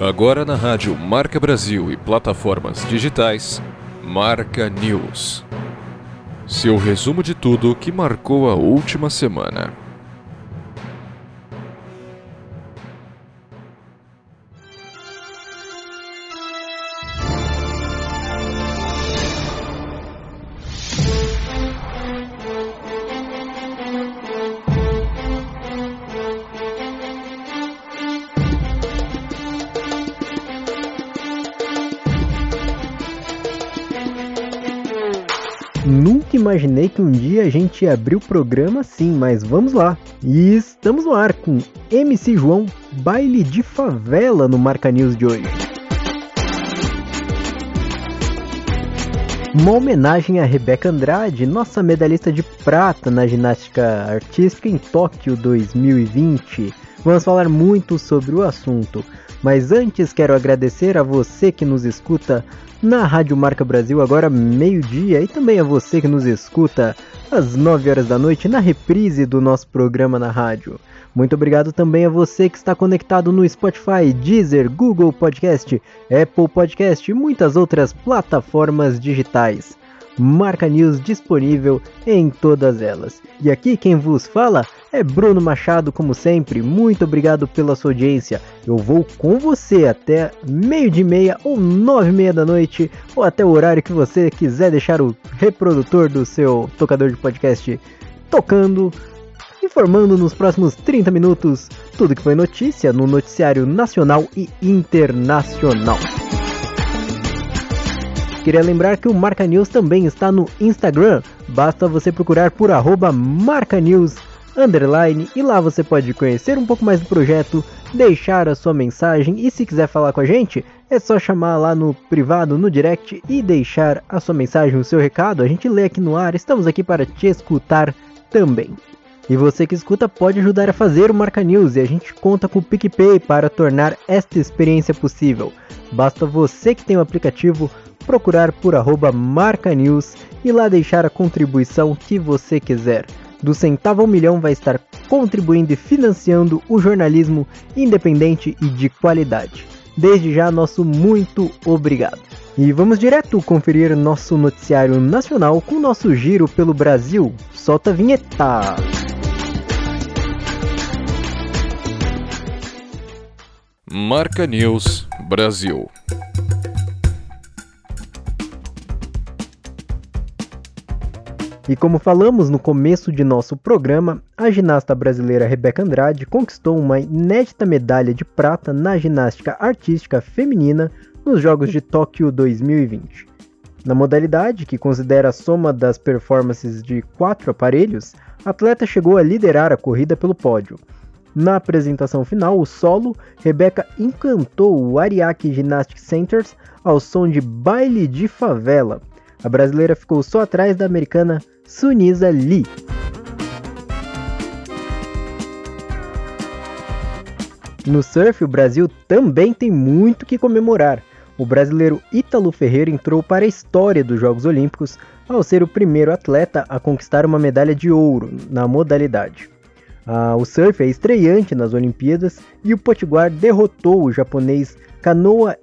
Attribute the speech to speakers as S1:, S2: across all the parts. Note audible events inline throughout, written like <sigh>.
S1: Agora na rádio Marca Brasil e plataformas digitais, Marca News. Seu resumo de tudo que marcou a última semana.
S2: A gente ia abrir o programa assim, mas vamos lá. E estamos no ar com MC João, baile de favela no Marca News de hoje. Uma homenagem a Rebeca Andrade, nossa medalhista de prata na ginástica artística em Tóquio 2020. Vamos falar muito sobre o assunto, mas antes quero agradecer a você que nos escuta na Rádio Marca Brasil, agora meio-dia, e também a você que nos escuta às 9 horas da noite na reprise do nosso programa na rádio. Muito obrigado também a você que está conectado no Spotify, Deezer, Google Podcast, Apple Podcast e muitas outras plataformas digitais. Marca News disponível em todas elas. E aqui quem vos fala é Bruno Machado, como sempre. Muito obrigado pela sua audiência. Eu vou com você até meio de meia ou nove e meia da noite, ou até o horário que você quiser deixar o reprodutor do seu tocador de podcast tocando, informando nos próximos 30 minutos tudo que foi notícia no noticiário nacional e internacional. Queria lembrar que o Marca News também está no Instagram. Basta você procurar por arroba Marca News underline e lá você pode conhecer um pouco mais do projeto, deixar a sua mensagem e se quiser falar com a gente, é só chamar lá no privado, no direct e deixar a sua mensagem, o seu recado. A gente lê aqui no ar, estamos aqui para te escutar também. E você que escuta pode ajudar a fazer o Marca News e a gente conta com o PicPay para tornar esta experiência possível. Basta você que tem o aplicativo procurar por arroba Marca News e lá deixar a contribuição que você quiser. Do centavo ao milhão vai estar contribuindo e financiando o jornalismo independente e de qualidade. Desde já, nosso muito obrigado. E vamos direto conferir nosso noticiário nacional com nosso giro pelo Brasil. Solta a vinheta!
S1: Marca News Brasil.
S2: E como falamos no começo de nosso programa, a ginasta brasileira Rebeca Andrade conquistou uma inédita medalha de prata na ginástica artística feminina nos Jogos de Tóquio 2020. Na modalidade, que considera a soma das performances de quatro aparelhos, a atleta chegou a liderar a corrida pelo pódio. Na apresentação final, o solo, Rebeca encantou o Ariake Gymnastic Centers ao som de Baile de Favela. A brasileira ficou só atrás da americana Sunisa Lee. No surf, o Brasil também tem muito que comemorar. O brasileiro Ítalo Ferreira entrou para a história dos Jogos Olímpicos ao ser o primeiro atleta a conquistar uma medalha de ouro na modalidade. Ah, o surf é estreante nas Olimpíadas e o Potiguar derrotou o japonês Kanoa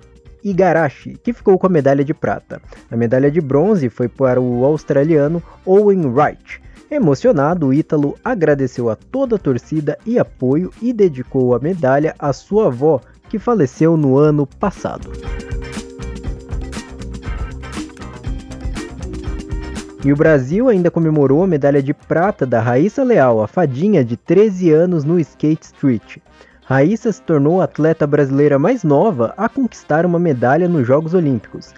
S2: Igarashi, que ficou com a medalha de prata. A medalha de bronze foi para o australiano Owen Wright. Emocionado, Ítalo agradeceu a toda a torcida e apoio e dedicou a medalha à sua avó, que faleceu no ano passado. E o Brasil ainda comemorou a medalha de prata da Raíssa Leal, a fadinha de 13 anos no Skate Street. Raíssa se tornou a atleta brasileira mais nova a conquistar uma medalha nos Jogos Olímpicos.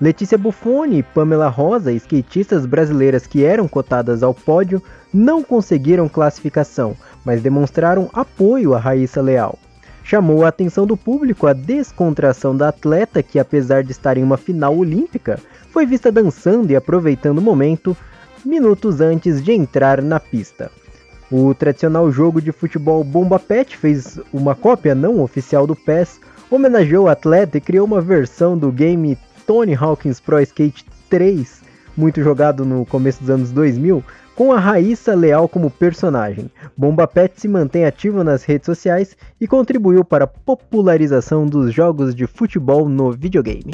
S2: Letícia Buffoni e Pamela Rosa, skatistas brasileiras que eram cotadas ao pódio, não conseguiram classificação, mas demonstraram apoio a Raíssa Leal. Chamou a atenção do público a descontração da atleta que, apesar de estar em uma final olímpica, foi vista dançando e aproveitando o momento minutos antes de entrar na pista. O tradicional jogo de futebol Bomba Pet fez uma cópia não oficial do PES, homenageou o atleta e criou uma versão do game Tony Hawkins Pro Skate 3 muito jogado no começo dos anos 2000, com a Raíssa Leal como personagem. Bomba Pet se mantém ativo nas redes sociais e contribuiu para a popularização dos jogos de futebol no videogame.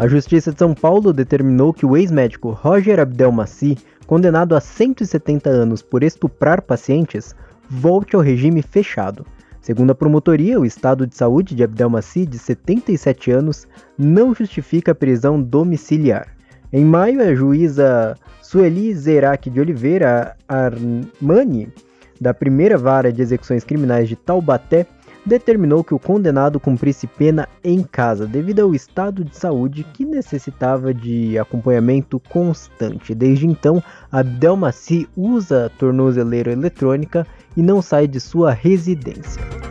S2: A Justiça de São Paulo determinou que o ex-médico Roger Abdelmaci, condenado a 170 anos por estuprar pacientes, volte ao regime fechado. Segundo a promotoria, o estado de saúde de Abdelmaci, de 77 anos, não justifica a prisão domiciliar. Em maio, a juíza Sueli Zerac de Oliveira Armani, da primeira vara de execuções criminais de Taubaté, determinou que o condenado cumprisse pena em casa, devido ao estado de saúde que necessitava de acompanhamento constante. Desde então, Abdelmaci usa a tornozeleira eletrônica e não sai de sua residência.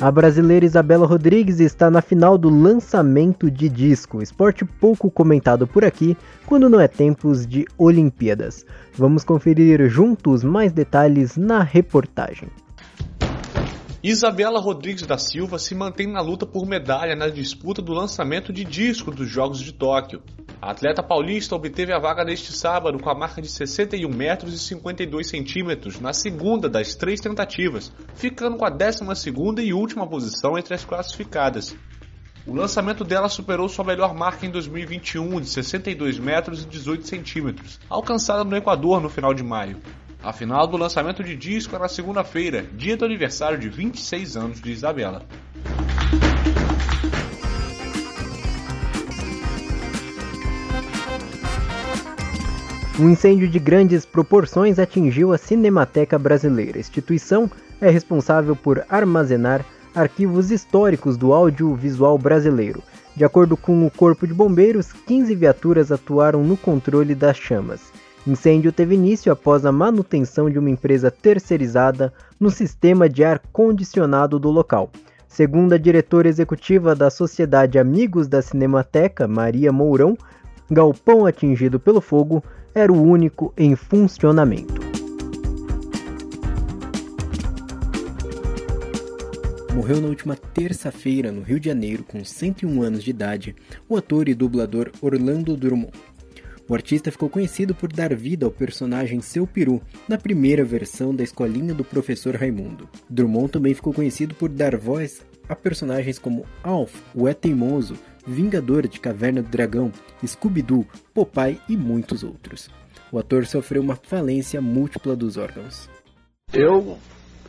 S2: A brasileira Isabela Rodrigues está na final do lançamento de disco, esporte pouco comentado por aqui quando não é tempos de Olimpíadas. Vamos conferir juntos mais detalhes na reportagem.
S3: Isabela Rodrigues da Silva se mantém na luta por medalha na disputa do lançamento de disco dos Jogos de Tóquio. A atleta paulista obteve a vaga neste sábado com a marca de 61 metros e 52 centímetros na segunda das três tentativas, ficando com a 12 e última posição entre as classificadas. O lançamento dela superou sua melhor marca em 2021 de 62 metros e 18 centímetros, alcançada no Equador no final de maio. A final do lançamento de disco era segunda-feira, dia do aniversário de 26 anos de Isabela.
S2: Um incêndio de grandes proporções atingiu a Cinemateca Brasileira. A instituição é responsável por armazenar arquivos históricos do audiovisual brasileiro. De acordo com o Corpo de Bombeiros, 15 viaturas atuaram no controle das chamas. Incêndio teve início após a manutenção de uma empresa terceirizada no sistema de ar condicionado do local. Segundo a diretora executiva da Sociedade Amigos da Cinemateca, Maria Mourão, galpão atingido pelo fogo era o único em funcionamento. Morreu na última terça-feira no Rio de Janeiro, com 101 anos de idade, o ator e dublador Orlando Drummond. O artista ficou conhecido por dar vida ao personagem Seu Peru na primeira versão da Escolinha do Professor Raimundo. Drummond também ficou conhecido por dar voz a personagens como Alf, o É Teimoso, Vingador de Caverna do Dragão, Scooby-Doo, Popeye e muitos outros. O ator sofreu uma falência múltipla dos órgãos.
S4: Eu,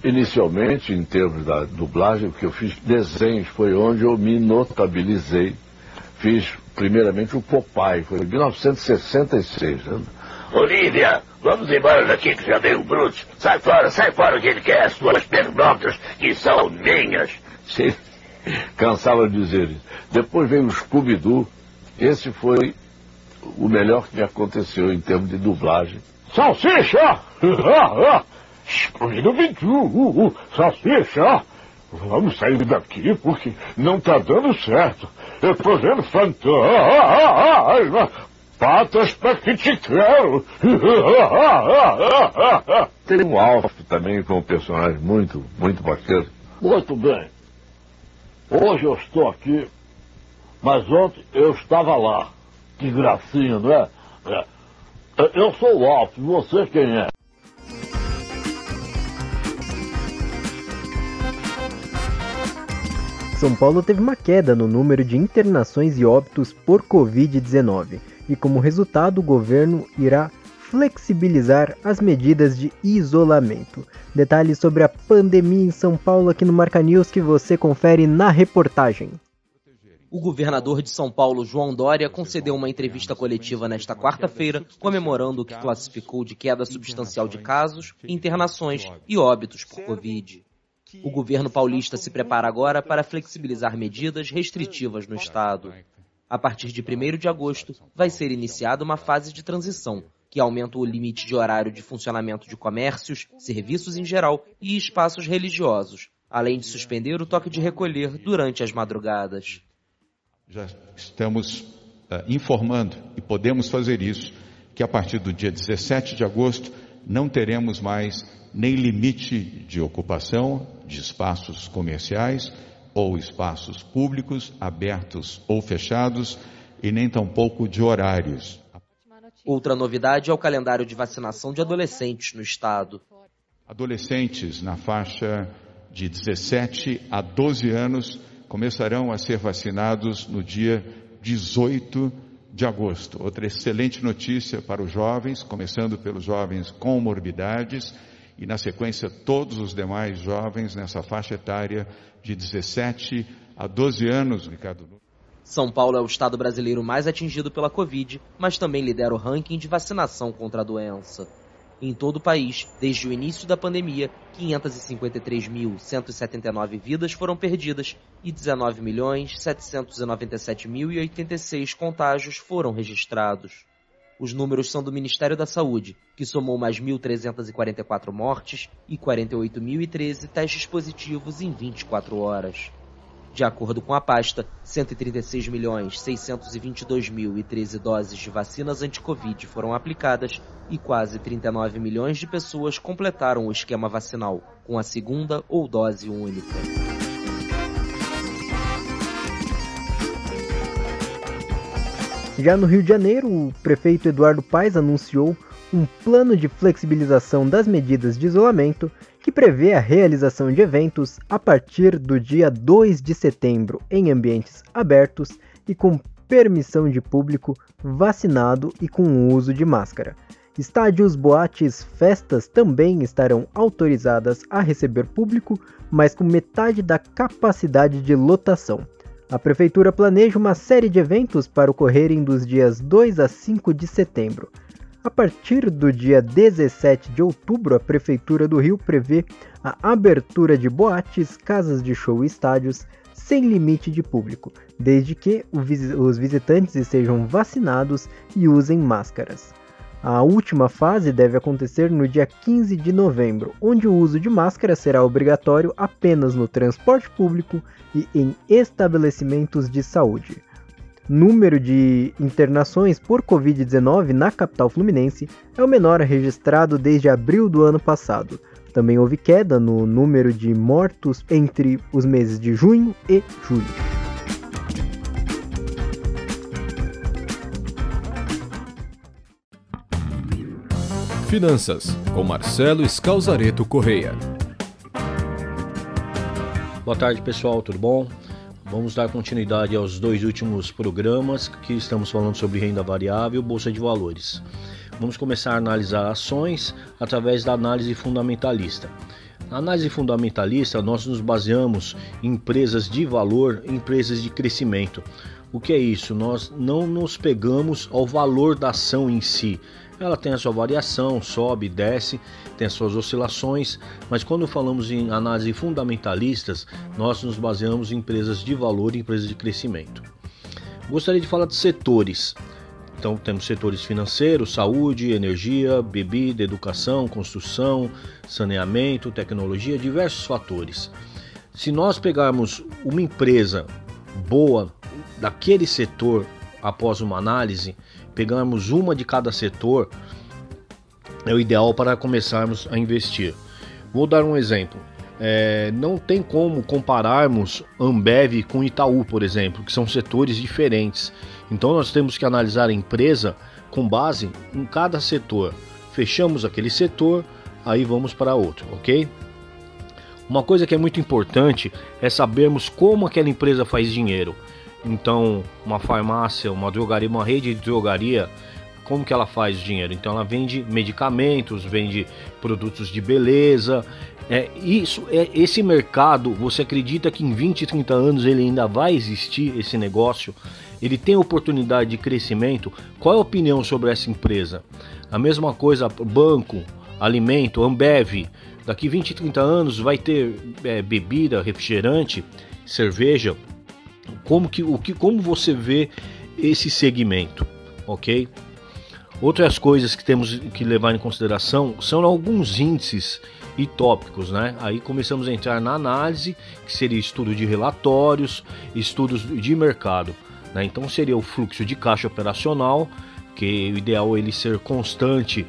S4: inicialmente, em termos da dublagem, o que eu fiz desenhos foi onde eu me notabilizei. Fiz primeiramente o Popeye, foi em 1966. Né?
S5: Olívia, vamos embora daqui que já veio o Bruce. Sai fora, sai fora que ele quer as suas pernotas, que são minhas.
S4: Sim, cansava de dizer isso. Depois veio o Scooby-Doo. Esse foi o melhor que me aconteceu em termos de dublagem.
S6: Salsicha! <laughs> Scooby-Doo, salsicha! Vamos sair daqui porque não está dando certo. Eu tô vendo fantasma. Patas para quero. <laughs>
S4: Tem um Alf também com um personagem muito, muito bacana.
S6: Muito bem. Hoje eu estou aqui, mas ontem eu estava lá. Que gracinha, não é? é. Eu sou o Alf, você quem é?
S2: São Paulo teve uma queda no número de internações e óbitos por Covid-19 e, como resultado, o governo irá flexibilizar as medidas de isolamento. Detalhes sobre a pandemia em São Paulo aqui no Marca News que você confere na reportagem.
S7: O governador de São Paulo, João Dória, concedeu uma entrevista coletiva nesta quarta-feira, comemorando o que classificou de queda substancial de casos, internações e óbitos por Covid. O governo paulista se prepara agora para flexibilizar medidas restritivas no estado. A partir de 1 de agosto, vai ser iniciada uma fase de transição, que aumenta o limite de horário de funcionamento de comércios, serviços em geral e espaços religiosos, além de suspender o toque de recolher durante as madrugadas.
S8: Já estamos uh, informando, e podemos fazer isso, que a partir do dia 17 de agosto não teremos mais nem limite de ocupação de espaços comerciais ou espaços públicos, abertos ou fechados, e nem tampouco de horários.
S7: Outra novidade é o calendário de vacinação de adolescentes no estado.
S8: Adolescentes na faixa de 17 a 12 anos começarão a ser vacinados no dia 18 de agosto. Outra excelente notícia para os jovens, começando pelos jovens com morbidades e, na sequência, todos os demais jovens nessa faixa etária de 17 a 12 anos, Ricardo.
S7: São Paulo é o estado brasileiro mais atingido pela Covid, mas também lidera o ranking de vacinação contra a doença. Em todo o país, desde o início da pandemia, 553.179 vidas foram perdidas e 19.797.086 contágios foram registrados. Os números são do Ministério da Saúde, que somou mais 1.344 mortes e 48.013 testes positivos em 24 horas. De acordo com a pasta, 136.622.013 doses de vacinas anti-Covid foram aplicadas e quase 39 milhões de pessoas completaram o esquema vacinal, com a segunda ou dose única.
S2: Já no Rio de Janeiro, o prefeito Eduardo Paes anunciou um plano de flexibilização das medidas de isolamento que prevê a realização de eventos a partir do dia 2 de setembro em ambientes abertos e com permissão de público vacinado e com uso de máscara. Estádios, boates, festas também estarão autorizadas a receber público, mas com metade da capacidade de lotação. A prefeitura planeja uma série de eventos para ocorrerem dos dias 2 a 5 de setembro. A partir do dia 17 de outubro, a Prefeitura do Rio prevê a abertura de boates, casas de show e estádios sem limite de público, desde que os visitantes estejam vacinados e usem máscaras. A última fase deve acontecer no dia 15 de novembro, onde o uso de máscara será obrigatório apenas no transporte público e em estabelecimentos de saúde número de internações por Covid-19 na capital fluminense é o menor registrado desde abril do ano passado. Também houve queda no número de mortos entre os meses de junho e julho.
S1: Finanças, com Marcelo Scalzareto Correia.
S9: Boa tarde, pessoal, tudo bom? Vamos dar continuidade aos dois últimos programas que estamos falando sobre renda variável, bolsa de valores. Vamos começar a analisar ações através da análise fundamentalista. Na análise fundamentalista, nós nos baseamos em empresas de valor, empresas de crescimento. O que é isso? Nós não nos pegamos ao valor da ação em si, ela tem a sua variação, sobe, desce, tem as suas oscilações, mas quando falamos em análise fundamentalistas, nós nos baseamos em empresas de valor e empresas de crescimento. Gostaria de falar de setores. Então temos setores financeiros, saúde, energia, bebida, educação, construção, saneamento, tecnologia, diversos fatores. Se nós pegarmos uma empresa boa daquele setor após uma análise, pegarmos uma de cada setor, é o ideal para começarmos a investir. Vou dar um exemplo. É, não tem como compararmos Ambev com Itaú, por exemplo, que são setores diferentes. Então nós temos que analisar a empresa com base em cada setor. Fechamos aquele setor, aí vamos para outro, ok? Uma coisa que é muito importante é sabermos como aquela empresa faz dinheiro. Então, uma farmácia, uma drogaria, uma rede de drogaria, como que ela faz dinheiro? Então, ela vende medicamentos, vende produtos de beleza. É, isso, é, esse mercado, você acredita que em 20, 30 anos ele ainda vai existir esse negócio? Ele tem oportunidade de crescimento? Qual é a opinião sobre essa empresa? A mesma coisa, banco, alimento, Ambev. Daqui 20, 30 anos vai ter é, bebida, refrigerante, cerveja como que o que como você vê esse segmento, ok? Outras coisas que temos que levar em consideração são alguns índices e tópicos, né? Aí começamos a entrar na análise, que seria estudo de relatórios, estudos de mercado. Né? Então seria o fluxo de caixa operacional, que o ideal é ele ser constante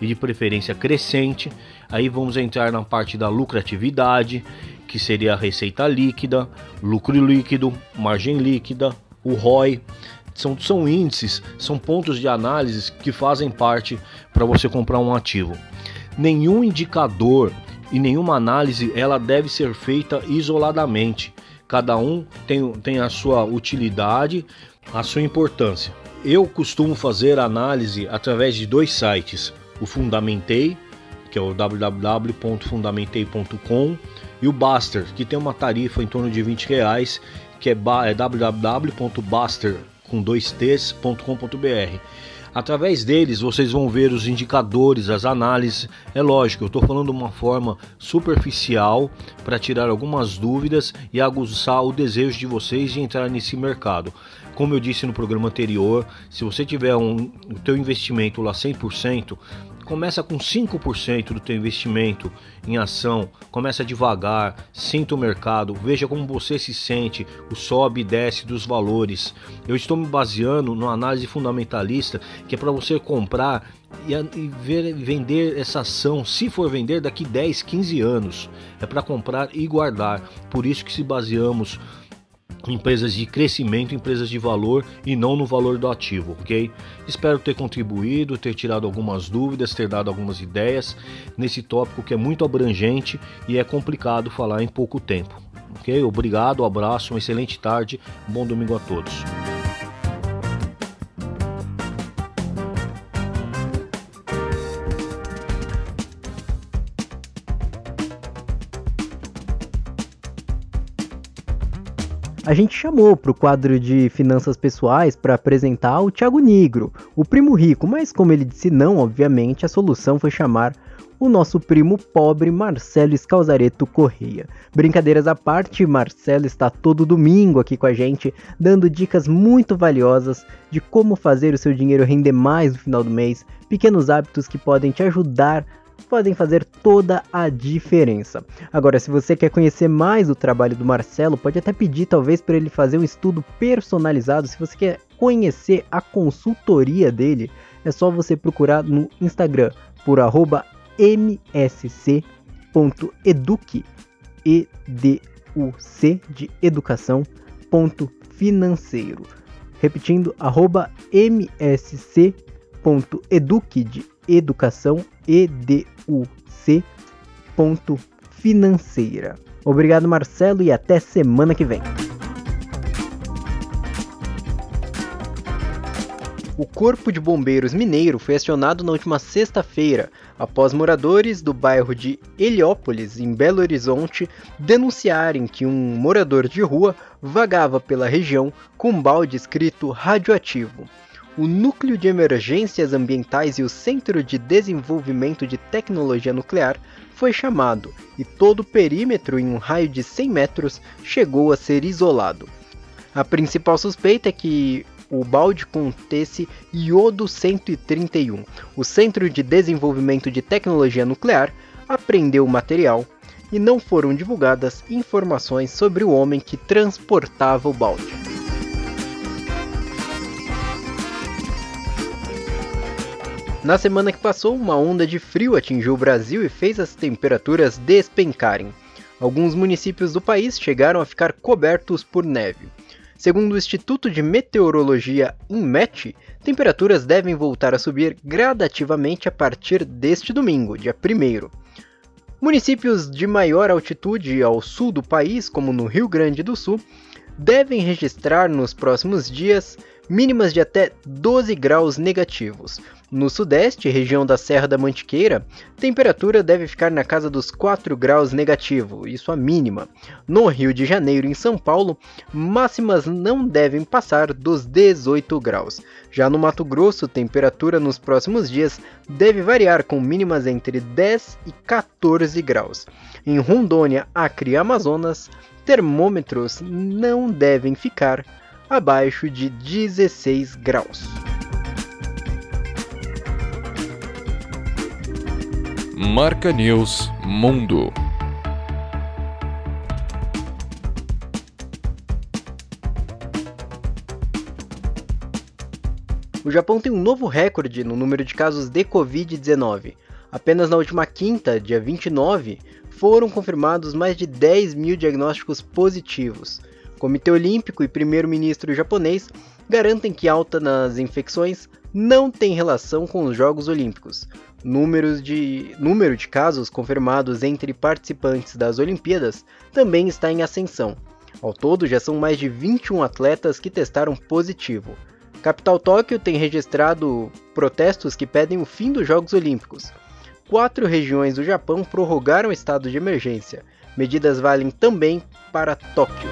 S9: e de preferência crescente. Aí vamos entrar na parte da lucratividade, que seria a receita líquida, lucro líquido, margem líquida, o ROI. São, são índices, são pontos de análise que fazem parte para você comprar um ativo. Nenhum indicador e nenhuma análise ela deve ser feita isoladamente. Cada um tem, tem a sua utilidade, a sua importância. Eu costumo fazer análise através de dois sites: o Fundamentei, que é o www.fundamentei.com, e o Baster, que tem uma tarifa em torno de 20 reais, que é, é. Através deles vocês vão ver os indicadores, as análises. É lógico, eu estou falando de uma forma superficial para tirar algumas dúvidas e aguçar o desejo de vocês de entrar nesse mercado. Como eu disse no programa anterior, se você tiver um, o teu investimento lá 100%, começa com 5% do teu investimento em ação, começa devagar, sinta o mercado, veja como você se sente, o sobe e desce dos valores. Eu estou me baseando numa análise fundamentalista que é para você comprar e, ver, vender essa ação, se for vender daqui 10, 15 anos. É para comprar e guardar. Por isso que se baseamos empresas de crescimento, empresas de valor e não no valor do ativo, ok? Espero ter contribuído, ter tirado algumas dúvidas, ter dado algumas ideias nesse tópico que é muito abrangente e é complicado falar em pouco tempo, ok? Obrigado, abraço, uma excelente tarde, bom domingo a todos.
S2: A gente chamou para o quadro de finanças pessoais para apresentar o Thiago Negro, o primo rico, mas como ele disse não, obviamente, a solução foi chamar o nosso primo pobre Marcelo Escalzareto Correia. Brincadeiras à parte, Marcelo está todo domingo aqui com a gente, dando dicas muito valiosas de como fazer o seu dinheiro render mais no final do mês, pequenos hábitos que podem te ajudar podem fazer toda a diferença. Agora, se você quer conhecer mais o trabalho do Marcelo, pode até pedir talvez para ele fazer um estudo personalizado. Se você quer conhecer a consultoria dele, é só você procurar no Instagram por msc.educ, E-D-U-C de educação, ponto financeiro. Repetindo, arroba msc.educ de educação educ ponto financeira. Obrigado Marcelo e até semana que vem. O Corpo de Bombeiros Mineiro foi acionado na última sexta-feira, após moradores do bairro de Heliópolis, em Belo Horizonte, denunciarem que um morador de rua vagava pela região com um balde escrito radioativo o Núcleo de Emergências Ambientais e o Centro de Desenvolvimento de Tecnologia Nuclear foi chamado e todo o perímetro em um raio de 100 metros chegou a ser isolado. A principal suspeita é que o balde contesse iodo 131. O Centro de Desenvolvimento de Tecnologia Nuclear apreendeu o material e não foram divulgadas informações sobre o homem que transportava o balde. Na semana que passou, uma onda de frio atingiu o Brasil e fez as temperaturas despencarem. Alguns municípios do país chegaram a ficar cobertos por neve. Segundo o Instituto de Meteorologia INMET, temperaturas devem voltar a subir gradativamente a partir deste domingo, dia 1. Municípios de maior altitude ao sul do país, como no Rio Grande do Sul, devem registrar nos próximos dias mínimas de até 12 graus negativos. No sudeste, região da Serra da Mantiqueira, temperatura deve ficar na casa dos 4 graus negativo, isso a mínima. No Rio de Janeiro e em São Paulo, máximas não devem passar dos 18 graus. Já no Mato Grosso, temperatura nos próximos dias deve variar com mínimas entre 10 e 14 graus. Em Rondônia, Acre e Amazonas, termômetros não devem ficar abaixo de 16 graus.
S1: Marca News Mundo.
S2: O Japão tem um novo recorde no número de casos de Covid-19. Apenas na última quinta, dia 29, foram confirmados mais de 10 mil diagnósticos positivos. Comitê Olímpico e primeiro-ministro japonês garantem que alta nas infecções não tem relação com os Jogos Olímpicos. Números de, número de casos confirmados entre participantes das Olimpíadas também está em ascensão. Ao todo, já são mais de 21 atletas que testaram positivo. Capital Tóquio tem registrado protestos que pedem o fim dos Jogos Olímpicos. Quatro regiões do Japão prorrogaram o estado de emergência. Medidas valem também para Tóquio.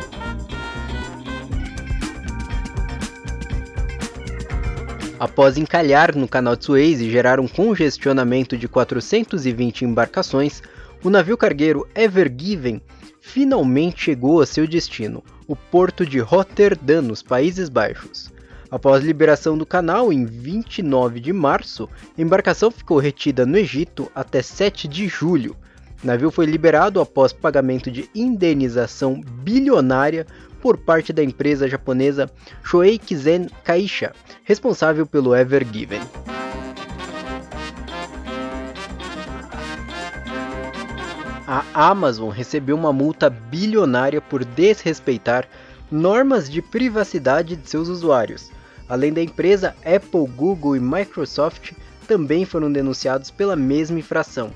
S2: Após encalhar no canal de Suez e gerar um congestionamento de 420 embarcações, o navio cargueiro Ever Given finalmente chegou a seu destino, o porto de Rotterdam, nos Países Baixos. Após liberação do canal em 29 de março, a embarcação ficou retida no Egito até 7 de julho. O navio foi liberado após pagamento de indenização bilionária por parte da empresa japonesa Shoei Kizen Kaisha, responsável pelo Ever Given. A Amazon recebeu uma multa bilionária por desrespeitar normas de privacidade de seus usuários. Além da empresa, Apple, Google e Microsoft também foram denunciados pela mesma infração.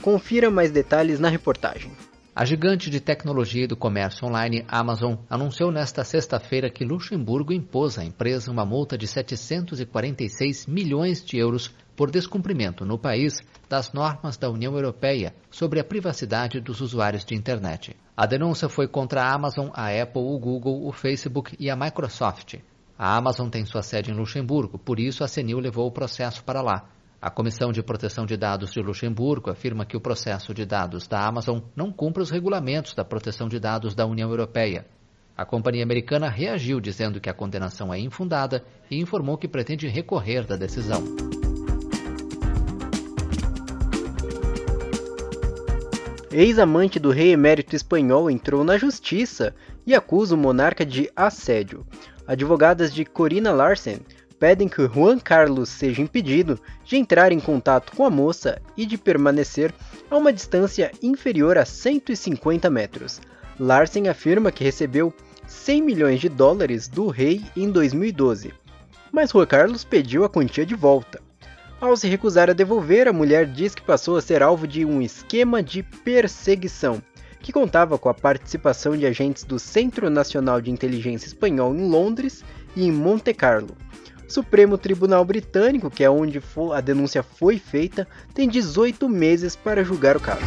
S2: Confira mais detalhes na reportagem.
S10: A gigante de tecnologia e do comércio online Amazon anunciou nesta sexta-feira que Luxemburgo impôs à empresa uma multa de 746 milhões de euros por descumprimento no país das normas da União Europeia sobre a privacidade dos usuários de internet. A denúncia foi contra a Amazon, a Apple, o Google, o Facebook e a Microsoft. A Amazon tem sua sede em Luxemburgo, por isso a CNIL levou o processo para lá. A Comissão de Proteção de Dados de Luxemburgo afirma que o processo de dados da Amazon não cumpre os regulamentos da proteção de dados da União Europeia. A companhia americana reagiu dizendo que a condenação é infundada e informou que pretende recorrer da decisão.
S2: Ex-amante do rei emérito espanhol entrou na justiça e acusa o monarca de assédio. Advogadas de Corina Larsen pedem que Juan Carlos seja impedido de entrar em contato com a moça e de permanecer a uma distância inferior a 150 metros. Larsen afirma que recebeu 100 milhões de dólares do rei em 2012, mas Juan Carlos pediu a quantia de volta. Ao se recusar a devolver, a mulher diz que passou a ser alvo de um esquema de perseguição, que contava com a participação de agentes do Centro Nacional de Inteligência Espanhol em Londres e em Monte Carlo. Supremo Tribunal Britânico, que é onde a denúncia foi feita, tem 18 meses para julgar o caso.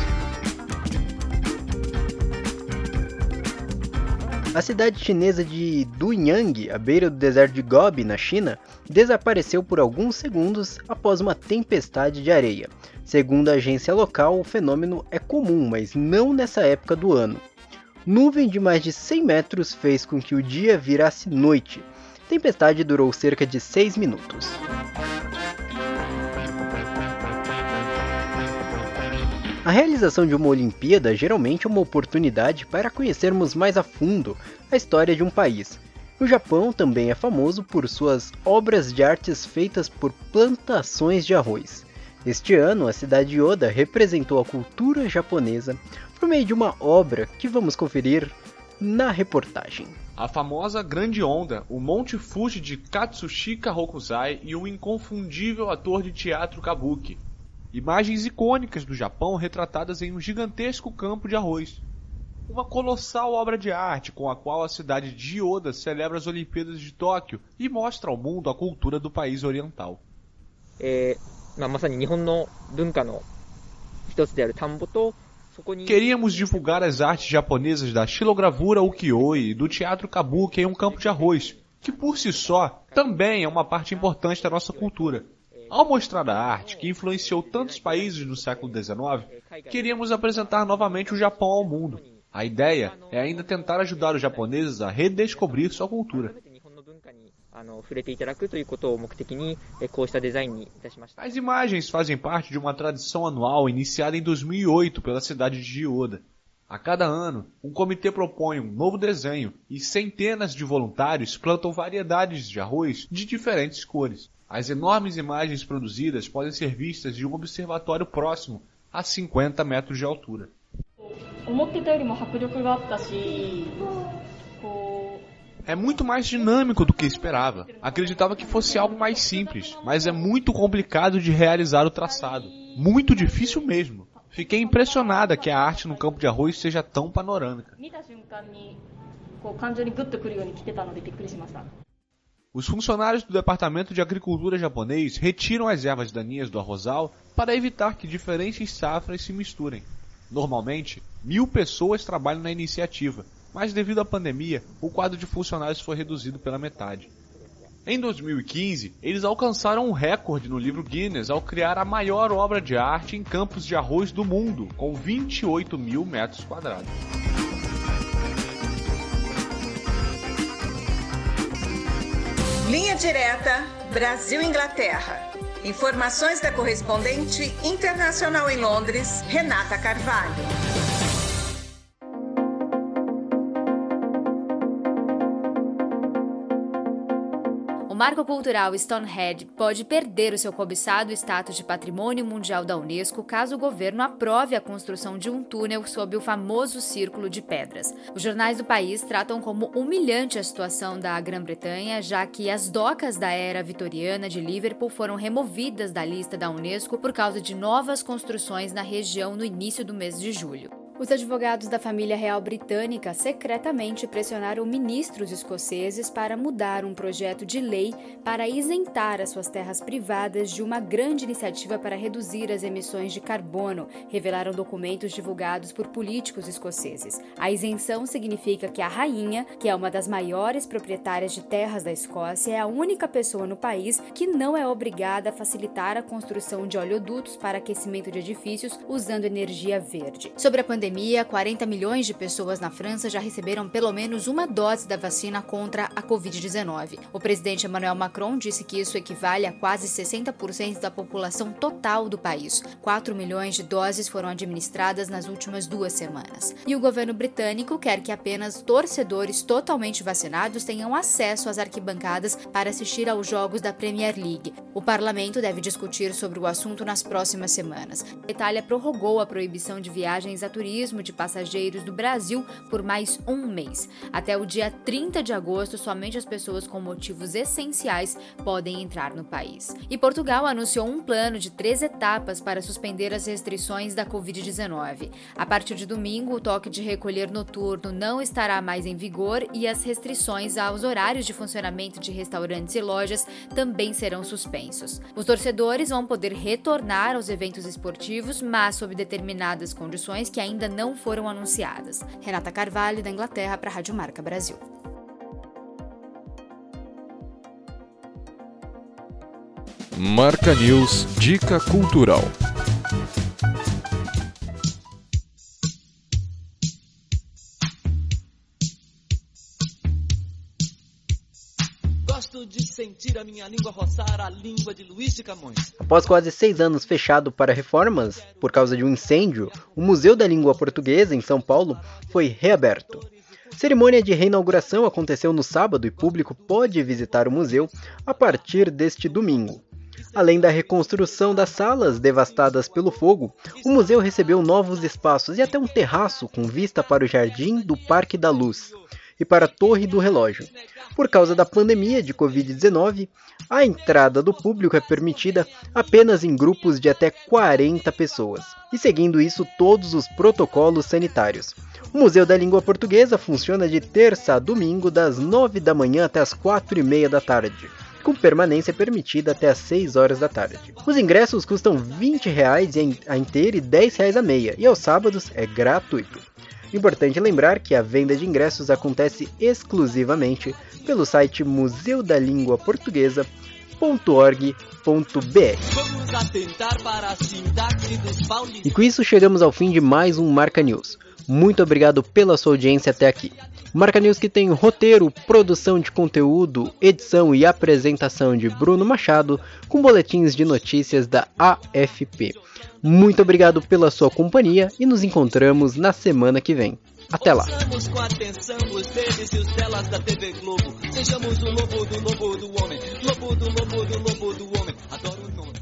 S2: A cidade chinesa de Dunyang, à beira do deserto de Gobi, na China, desapareceu por alguns segundos após uma tempestade de areia. Segundo a agência local, o fenômeno é comum, mas não nessa época do ano. Nuvem de mais de 100 metros fez com que o dia virasse noite, tempestade durou cerca de 6 minutos. A realização de uma Olimpíada geralmente é uma oportunidade para conhecermos mais a fundo a história de um país. O Japão também é famoso por suas obras de artes feitas por plantações de arroz. Este ano, a cidade de Oda representou a cultura japonesa por meio de uma obra que vamos conferir na reportagem
S3: A famosa Grande Onda, o Monte Fuji de Katsushika Hokusai e o inconfundível ator de teatro Kabuki. Imagens icônicas do Japão retratadas em um gigantesco campo de arroz. Uma colossal obra de arte com a qual a cidade de Oda celebra as Olimpíadas de Tóquio e mostra ao mundo a cultura do país oriental.
S11: É, まさに日本の文化の一つである田んぼと
S3: Queríamos divulgar as artes japonesas da xilogravura ukiyo-e e do teatro kabuki em um campo de arroz, que por si só também é uma parte importante da nossa cultura. Ao mostrar a arte que influenciou tantos países no século XIX, queríamos apresentar novamente o Japão ao mundo. A ideia é ainda tentar ajudar os japoneses a redescobrir sua cultura. As imagens fazem parte de uma tradição anual iniciada em 2008 pela cidade de Gioda. A cada ano, um comitê propõe um novo desenho e centenas de voluntários plantam variedades de arroz de diferentes cores. As enormes imagens produzidas podem ser vistas de um observatório próximo, a 50 metros de altura. É muito mais dinâmico do que esperava. Acreditava que fosse algo mais simples, mas é muito complicado de realizar o traçado. Muito difícil mesmo. Fiquei impressionada que a arte no campo de arroz seja tão panorâmica. Os funcionários do Departamento de Agricultura japonês retiram as ervas daninhas do arrozal para evitar que diferentes safras se misturem. Normalmente, mil pessoas trabalham na iniciativa, mas devido à pandemia, o quadro de funcionários foi reduzido pela metade. Em 2015, eles alcançaram um recorde no livro Guinness ao criar a maior obra de arte em campos de arroz do mundo, com 28 mil metros quadrados.
S12: Linha direta Brasil-Inglaterra. Informações da correspondente internacional em Londres, Renata Carvalho.
S13: Marco cultural Stonehenge pode perder o seu cobiçado status de patrimônio mundial da Unesco caso o governo aprove a construção de um túnel sob o famoso Círculo de Pedras. Os jornais do país tratam como humilhante a situação da Grã-Bretanha, já que as docas da era vitoriana de Liverpool foram removidas da lista da Unesco por causa de novas construções na região no início do mês de julho. Os advogados da família real britânica secretamente pressionaram ministros escoceses para mudar um projeto de lei para isentar as suas terras privadas de uma grande iniciativa para reduzir as emissões de carbono, revelaram documentos divulgados por políticos escoceses. A isenção significa que a rainha, que é uma das maiores proprietárias de terras da Escócia, é a única pessoa no país que não é obrigada a facilitar a construção de oleodutos para aquecimento de edifícios usando energia verde. Sobre a pandemia, pandemia, 40 milhões de pessoas na França já receberam pelo menos uma dose da vacina contra a Covid-19. O presidente Emmanuel Macron disse que isso equivale a quase 60% da população total do país. 4 milhões de doses foram administradas nas últimas duas semanas. E o governo britânico quer que apenas torcedores totalmente vacinados tenham acesso às arquibancadas para assistir aos jogos da Premier League. O parlamento deve discutir sobre o assunto nas próximas semanas. A Itália prorrogou a proibição de viagens a turistas turismo de passageiros do Brasil por mais um mês. Até o dia 30 de agosto, somente as pessoas com motivos essenciais podem entrar no país. E Portugal anunciou um plano de três etapas para suspender as restrições da Covid-19. A partir de domingo, o toque de recolher noturno não estará mais em vigor e as restrições aos horários de funcionamento de restaurantes e lojas também serão suspensos. Os torcedores vão poder retornar aos eventos esportivos, mas sob determinadas condições que ainda ainda não foram anunciadas. Renata Carvalho, da Inglaterra, para a Rádio Marca Brasil.
S1: Marca News Dica Cultural.
S14: Sentir a minha língua roçar a língua de Luiz de Camões.
S2: Após quase seis anos fechado para reformas por causa de um incêndio, o Museu da Língua Portuguesa, em São Paulo, foi reaberto. Cerimônia de reinauguração aconteceu no sábado e público pode visitar o museu a partir deste domingo. Além da reconstrução das salas devastadas pelo fogo, o museu recebeu novos espaços e até um terraço com vista para o jardim do Parque da Luz e para a Torre do Relógio. Por causa da pandemia de Covid-19, a entrada do público é permitida apenas em grupos de até 40 pessoas, e seguindo isso todos os protocolos sanitários. O Museu da Língua Portuguesa funciona de terça a domingo, das 9 da manhã até as 4 e meia da tarde com permanência permitida até às 6 horas da tarde. Os ingressos custam 20 reais a inteira e 10 reais a meia, e aos sábados é gratuito. Importante lembrar que a venda de ingressos acontece exclusivamente pelo site museudalinguaportuguesa.org.br. E com isso chegamos ao fim de mais um Marca News. Muito obrigado pela sua audiência até aqui. Marca News que tem roteiro, produção de conteúdo, edição e apresentação de Bruno Machado, com boletins de notícias da AFP. Muito obrigado pela sua companhia e nos encontramos na semana que vem. Até lá.
S14: Com atenção os delícios telas da TV Globo. Sejamos o lobo do lobo do homem, lobo do lobo do lobo do homem. Adoro